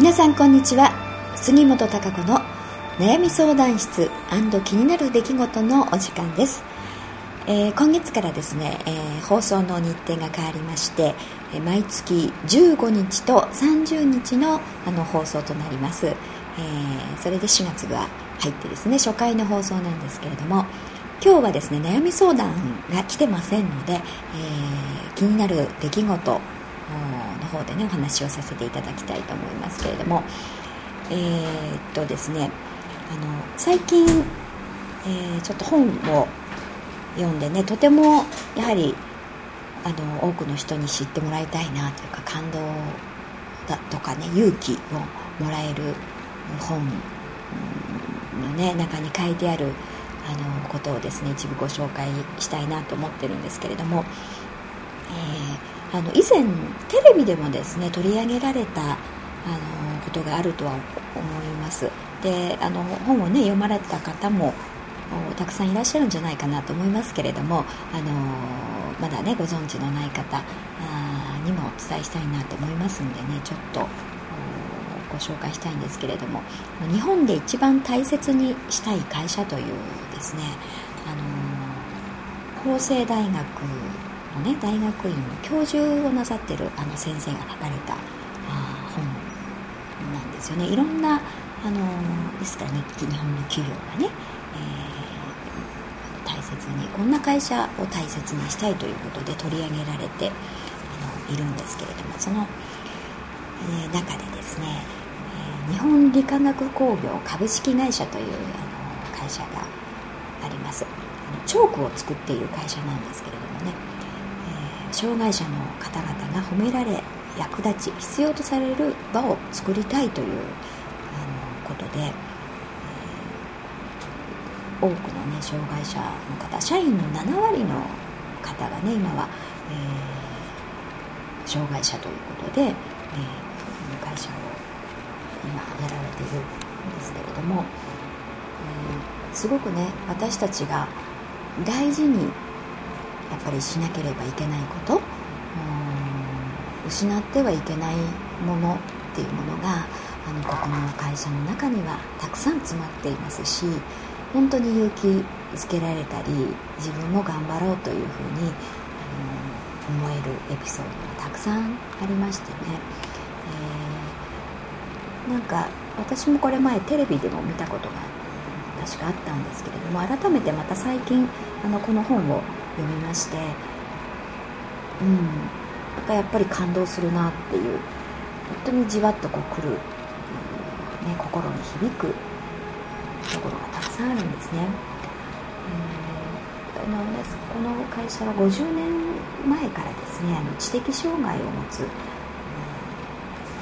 皆さんこんにちは。杉本孝子の悩み相談室気になる出来事のお時間です、えー、今月からですね、えー、放送の日程が変わりまして、え、毎月15日と30日のあの放送となります、えそれで4月が入ってですね初回の放送なんですけれども今日はですね悩み相談が来てませんので、え気になる出来事方でねお話をさせていただきたいと思いますけれども。えー、っとですねあの最近、えー、ちょっと本を読んでねとてもやはりあの多くの人に知ってもらいたいなというか感動だとかね勇気をもらえる本の、ね、中に書いてあるあのことをですね一部ご紹介したいなと思ってるんですけれども、えーあの以前テレビでもですね取り上げられたあのことがあるとは思います。であの本をね読まれた方もたくさんいらっしゃるんじゃないかなと思いますけれどもあのまだねご存知のない方にもお伝えしたいなと思いますんでねちょっとご紹介したいんですけれども日本で一番大切にしたい会社というですねあの法政大学ね大学院の教授をなさってるあの先生が書かれたあ本なんですよね。いろんなあのですからね日本の企業がね、えー、大切にこんな会社を大切にしたいということで取り上げられてあのいるんですけれどもその、えー、中でですね、えー、日本理化学工業株式会社というあの会社があります。チョークを作っている会社なんですけれども障害者の方々が褒められ役立ち必要とされる場を作りたいというあのことで、えー、多くの、ね、障害者の方社員の7割の方がね今は、えー、障害者ということで、えー、会社を今やられているんですけれども、えー、すごくね私たちが大事にやっぱりしなければいけないこと失ってはいけないものっていうものがあのここの会社の中にはたくさん詰まっていますし本当に勇気づけられたり自分も頑張ろうというふうにあの思えるエピソードがたくさんありましてね、えー、なんか私もこれ前テレビでも見たことが確かあったんですけれども改めてまた最近あのこの本を読みまして。うん。なんかやっぱり感動するなっていう。本当にじわっとこう来る、うん、ね、心に響く。ところがたくさんあるんですね。えー、あのこの会社は50年前からですねあの知的障害を持つ、うん、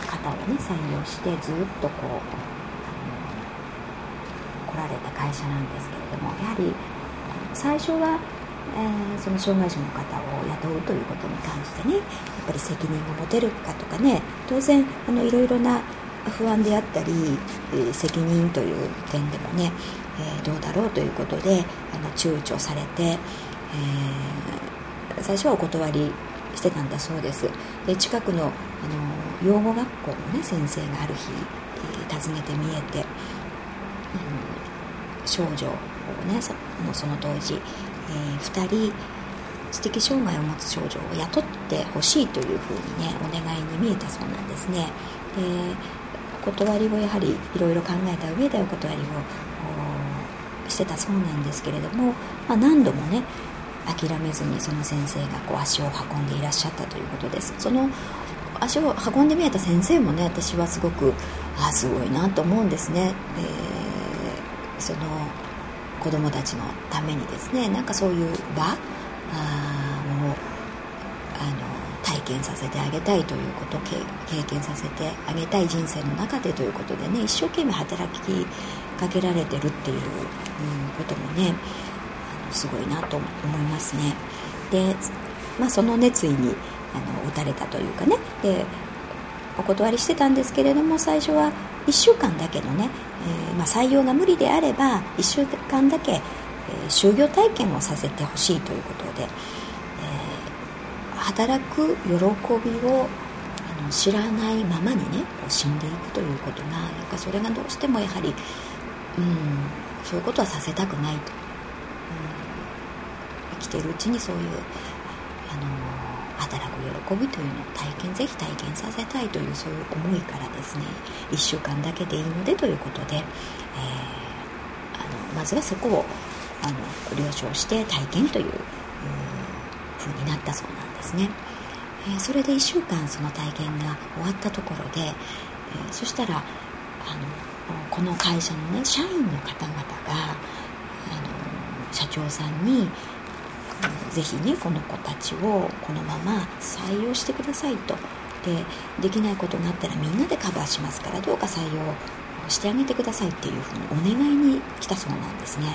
方をね採用してずっとこう来られた会社なんですけれどもやはり最初はえー、その障害者の方を雇うということに関してねやっぱり責任が持てるかとかね当然あのいろいろな不安であったり、えー、責任という点でもね、えー、どうだろうということであの躊躇されて、え最初はお断りしてたんだそうです。で近くのあの養護学校の、ね、先生がある日、え訪ねてみえて、うん、少女をねその当時えー、2人知的障害を持つ少女を雇ってほしいというふうにねお願いに見えたそうなんですね。でお断りをやはりいろいろ考えた上でお断りをしてたそうなんですけれども、まあ、何度もね諦めずにその先生がこう足を運んでいらっしゃったということです。その足を運んでみえた先生もね私はすごくあすごいなと思うんですね、えー、その子どもたちのためにですねなんかそういう場をあの体験させてあげたいということ経験させてあげたい人生の中でということでね一生懸命働きかけられてるっていう、うん、こともねあのすごいなと思いますね。で、まあ、その熱意にあの打たれたというかね。でお断りしてたんですけれども最初は1週間だけのね、えー、まあ、採用が無理であれば1週間だけ、えー、就業体験をさせてほしいということで、えー、働く喜びをあの知らないままにねこう死んでいくということがなんかそれがどうしてもやはり、うん、そういうことはさせたくないと、うん、生きてるうちにそういうあの働く喜びというのを体験ぜひ体験させたいというそういう思いからですね1週間だけでいいのでということで、えー、あのまずはそこをあの了承して体験という風になったそうなんですね、えー、それで1週間その体験が終わったところで、えー、そしたらあのこの会社のね社員の方々があの社長さんにぜひねこの子たちをこのまま採用してくださいと。でできないことがあったらみんなでカバーしますからどうか採用してあげてくださいっていうふうにお願いに来たそうなんですね、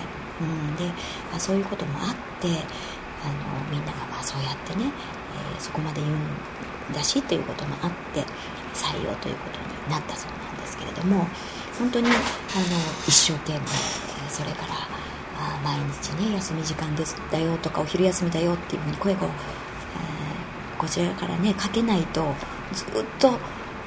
うん、であそういうこともあってあのみんながまあそうやってね、えー、そこまで言うんだしということもあって採用ということになったそうなんですけれども本当にあの一生懸命それから毎日ね休み時間です。だよとかお昼休みだよっていうふうに声を、えー、こちらからねかけないとずっと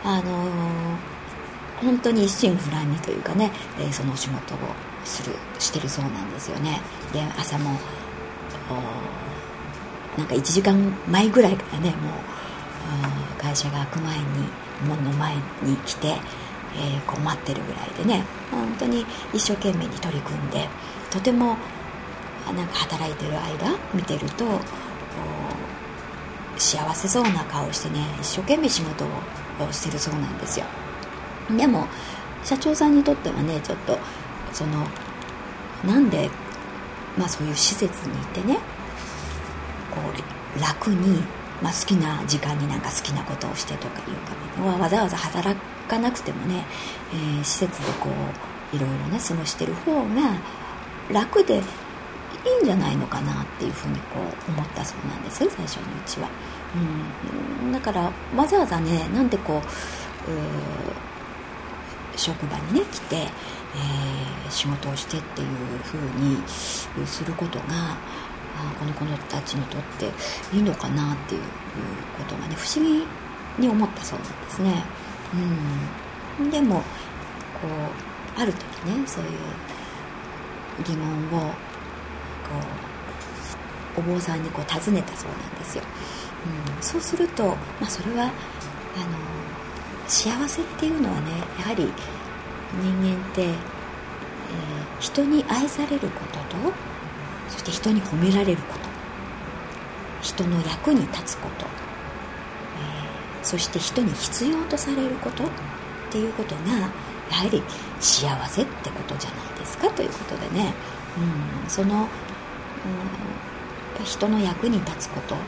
あのー、本当に一心不乱にというかね、えー、そのお仕事をするしてるそうなんですよね。で朝もなんか1時間前ぐらいからねもう会社が開く前に門の前に来て、えー、こう待ってるぐらいでね本当に一生懸命に取り組んでとてもなんか働いてる間見てると幸せそうな顔してね一生懸命仕事をしてるそうなんですよ。でも社長さんにとってはねちょっとそのなんで、まあ、そういう施設にいてねこう楽に、まあ、好きな時間になんか好きなことをしてとかいうかわざわざ働かなくてもね、えー、施設でこういろいろね過ごしてる方が楽でいいんじゃないのかなっていうふうにこう思ったそうなんです最初のうちは、うん、だからわざわざねなんでこう職場にね来て、えー、仕事をしてっていうふうにすることがこの子たちにとっていいのかなっていうことがね不思議に思ったそうなんですね、うん、でもこうある時ねそういう疑問をこうお坊さんにこう尋ねたそうなんですよ、うん、そうすると、まあ、それはあの幸せっていうのはねやはり人間って、えー、人に愛されることとそして人に褒められること。人の役に立つこと、えー、そして人に必要とされることっていうことがやはり幸せってことじゃないですかということでね、うん、その、うん、人の役に立つこと、うん、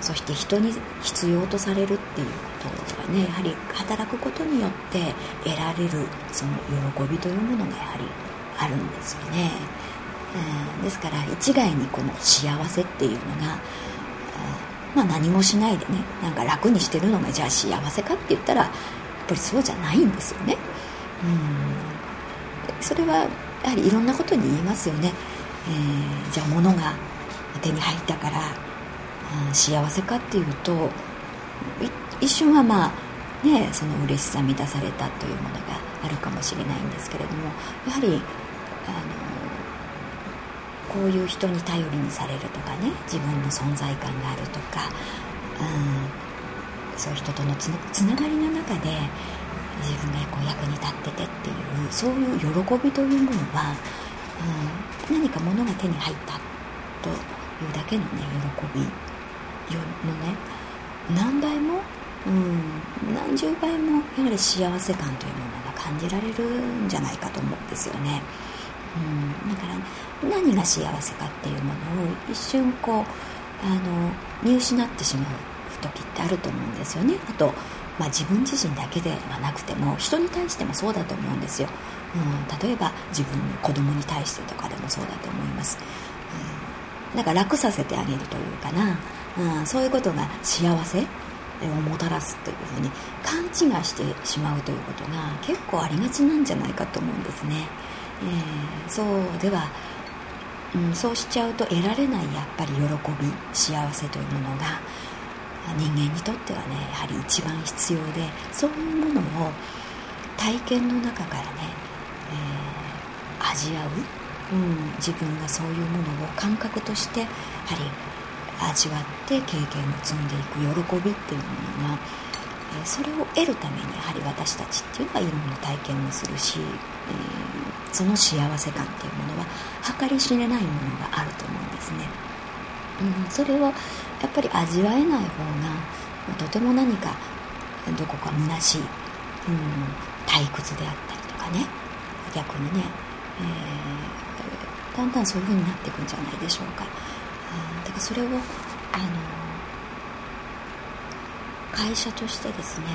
そして人に必要とされるっていうことがねやはり働くことによって得られるその喜びというものがやはりあるんですよね、うん、ですから一概にこの幸せっていうのがまあ、何もしないでねなんか楽にしてるのがじゃあ幸せかって言ったらぱりそうじゃないんですよね。うんそれはやはりいろんなことに言えますよね。えー、じゃあ物が手に入ったから、うん、幸せかっていうと一瞬はまあねその嬉しさ満たされたというものがあるかもしれないんですけれどもやはりあのこういう人に頼りにされるとかね自分の存在感があるとか、うんそういう人とのつながりの中で自分がこう役に立っててっていうそういう喜びというものは、うん、何か物が手に入ったというだけのね喜びのね何倍も、うん、何十倍もやはり幸せ感というものが感じられるんじゃないかと思うんですよね。うん、だから何が幸せかっていうものを一瞬こうあの見失ってしまう時ってあると思うんですよね。あと、まあ、自分自身だけではなくても人に対してもそうだと思うんですよ、うん、例えば自分の子供に対してとかでもそうだと思います、うん、だから楽させてあげるというかな、うん、そういうことが幸せをもたらすというふうに勘違いしてしまうということが結構ありがちなんじゃないかと思うんですね、えー、そうではうん、そうしちゃうと得られないやっぱり喜び幸せというものが人間にとってはねやはり一番必要でそういうものを体験の中からね、えー、味わう、うん、自分がそういうものを感覚としてやはり味わって経験を積んでいく喜びっていうものがそれを得るためにやはり私たちっていうのはいろんな体験をするし、えー、その幸せ感っていうものは計り知れないものがあると思うんですね、うん、それをやっぱり味わえない方がとても何かどこか虚しい、うん、退屈であったりとかね。逆にね、えー、だんだんそういう風になっていくんじゃないでしょうか、うん、だからそれをあの会社としてですね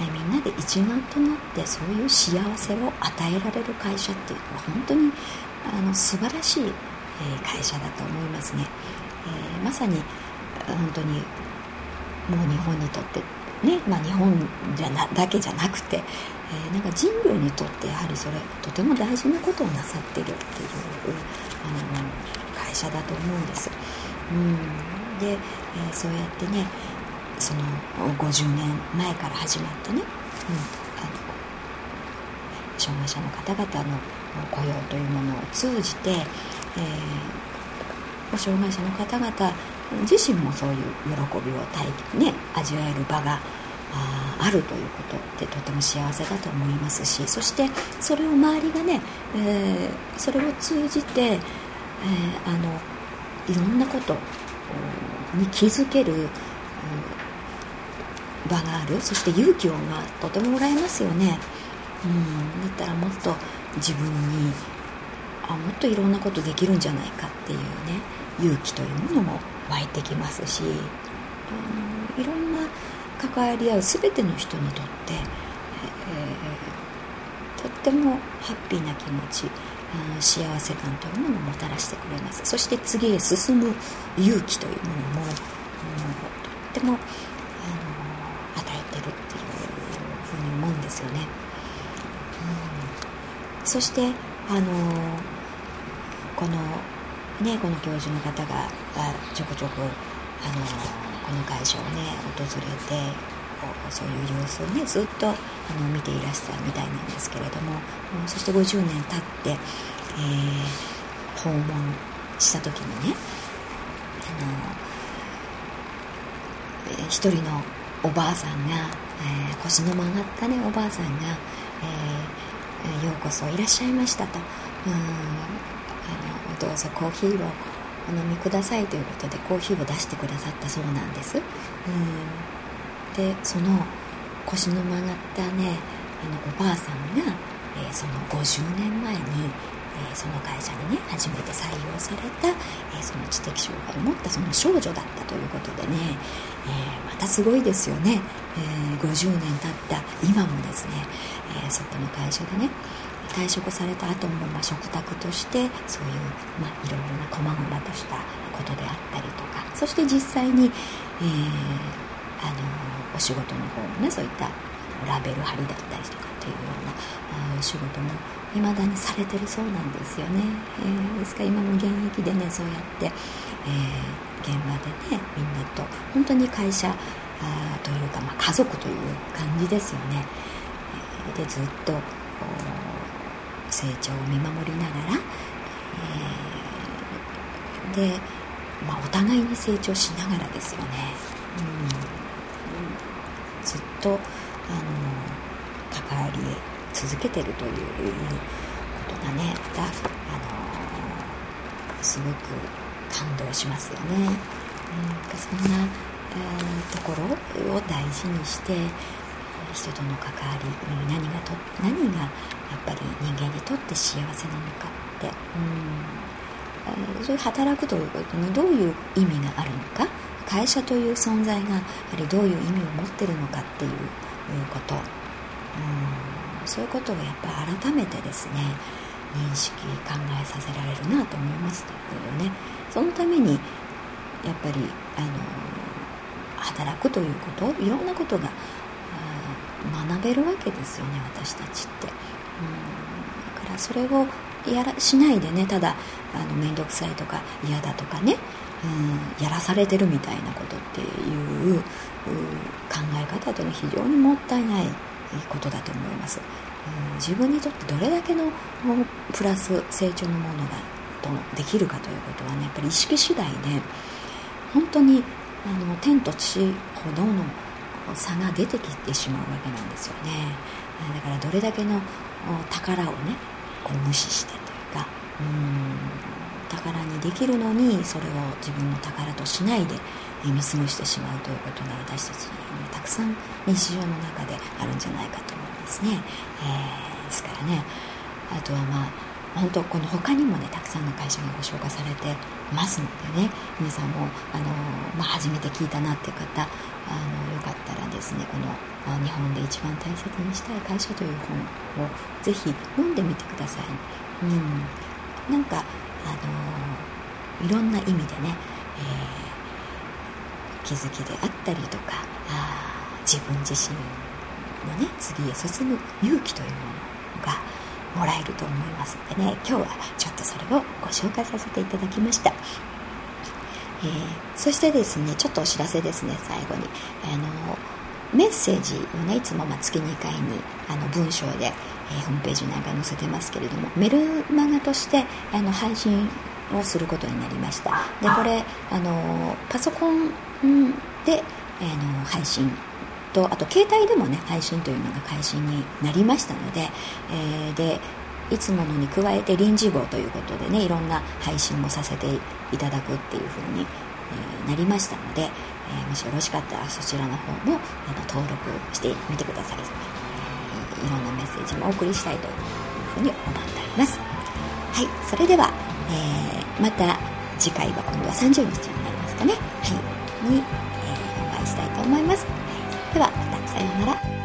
えみんなで一丸となってそういう幸せを与えられる会社っていうのは本当にあの素晴らしいえ会社だと思いますね、えー、まさに本当にもう日本にとってね、まあ、日本じゃなだけじゃなくて、えー、なんか人類にとってやはりそれとても大事なことをなさってるっていうあの会社だと思うんです。うん、で、えー、そうやってねその50年前から始まったね、うん、あの障害者の方々の雇用というものを通じて、えー、障害者の方々自身もそういう喜びを体、ね、味わえる場があるということってとても幸せだと思いますしそしてそれを周りがね、えー、それを通じて、えー、あのいろんなことに気づける、場があるそして勇気をがとてももらえますよね、うん、だったらもっと自分にあもっといろんなことできるんじゃないかっていうね勇気というものも湧いてきますし、うん、いろんな関わり合う全ての人にとって、えー、とってもハッピーな気持ち、幸せ感というものをもたらしてくれます。そして次へ進む勇気というものも、うん、とってもあの与えてるっていう風に思うんですよね、うん、そしてあのこのねこの教授の方がちょこちょこあのこの会社をね訪れてこうそういう様子をねずっとあの見ていらしゃるみたいなんですけれども、うん、そして50年経って、えー、訪問した時にねあの、ー、一人のおばあさんが、えー、腰の曲がったねおばあさんが、えー、ようこそいらっしゃいましたと。うんあのどうぞコーヒーをお飲みくださいということでコーヒーを出してくださったそうなんです。うん。でその腰の曲がったねあのおばあさんが、えー、その50年前にえー、その会社にね初めて採用された、えー、その知的障害を持ったその少女だったということでね、えー、またすごいですよね、え50年経った今もですね、えそこの会社でね退職された後も、まあ、食卓としてそういう、まあ、いろいろな細々としたことであったりとかそして実際に、えあのお仕事の方もねそういったラベル貼りだったりとかっていうような仕事も未だにされてるそうなんですよね、えー、ですから今も現役でねそうやって、えー、現場でねみんなと本当に会社あというか、まあ、家族という感じですよね、えー、でずっと成長を見守りながら、えー、で、まあ、お互いに成長しながらですよね、うん、ずっとあの関わり続けてるということがねまた、あのすごく感動しますよね。うん、そんな、えー、ところを大事にして人との関わり何がと何がやっぱり人間にとって幸せなのかって、うん、そういう働くということにどういう意味があるのか。会社という存在がやはりどういう意味を持ってるのかっていうこと、うん。そういうことをやっぱり改めてですね認識考えさせられるなと思いますよね。そのためにやっぱりあの働くということいろんなことが学べるわけですよね私たちって。うん。だからそれをやらしないでねただあの面倒くさいとか嫌だとかね。うん。やらされてるみたいなことっていうう考え方というのは非常にもったいないことだと思います、自分にとってどれだけのプラス成長のものがとできるかということはねやっぱり意識次第で本当にあの天と地ほどの差が出てきてしまうわけなんですよね。だからどれだけの宝をねこう無視してというかうん宝にできるのにそれを自分の宝としないで見過ごしてしまうということが私たちにたくさん日常の中であるんじゃないかと思いますね、えー、ですからねあとはまあ本当この他にもねたくさんの会社がご紹介されてますのでね皆さんもあの、まあ、初めて聞いたなっていう方あのよかったらですねこの「日本で一番大切にしたい会社」という本をぜひ読んでみてください、うん、なんかあのいろんな意味でね、えー、気づきであったりとかあ自分自身のね次へ進む勇気というものがもらえると思いますのでね今日はちょっとそれをご紹介させていただきました、えー、そしてですねちょっとお知らせですね最後に。あのメッセージをねいつもま月2回にあの文章で、えー、ホームページなんか載せてますけれどもメルマガとしてあの配信をすることになりました。でこれあのパソコンであの配信とあと携帯でもね配信というのが開始になりましたので,、えー、でいつものに加えて臨時号ということでねいろんな配信もさせていただくっていうふうに、え、なりましたので、え、もしよろしかったらそちらの方もあの登録してみてください、えー、いろんなメッセージもお送りしたいというふうに思っております。はいそれでは、えーまた次回は今度は30日になりますかね。はいに、えお会いしたいと思います。ではまたさようなら。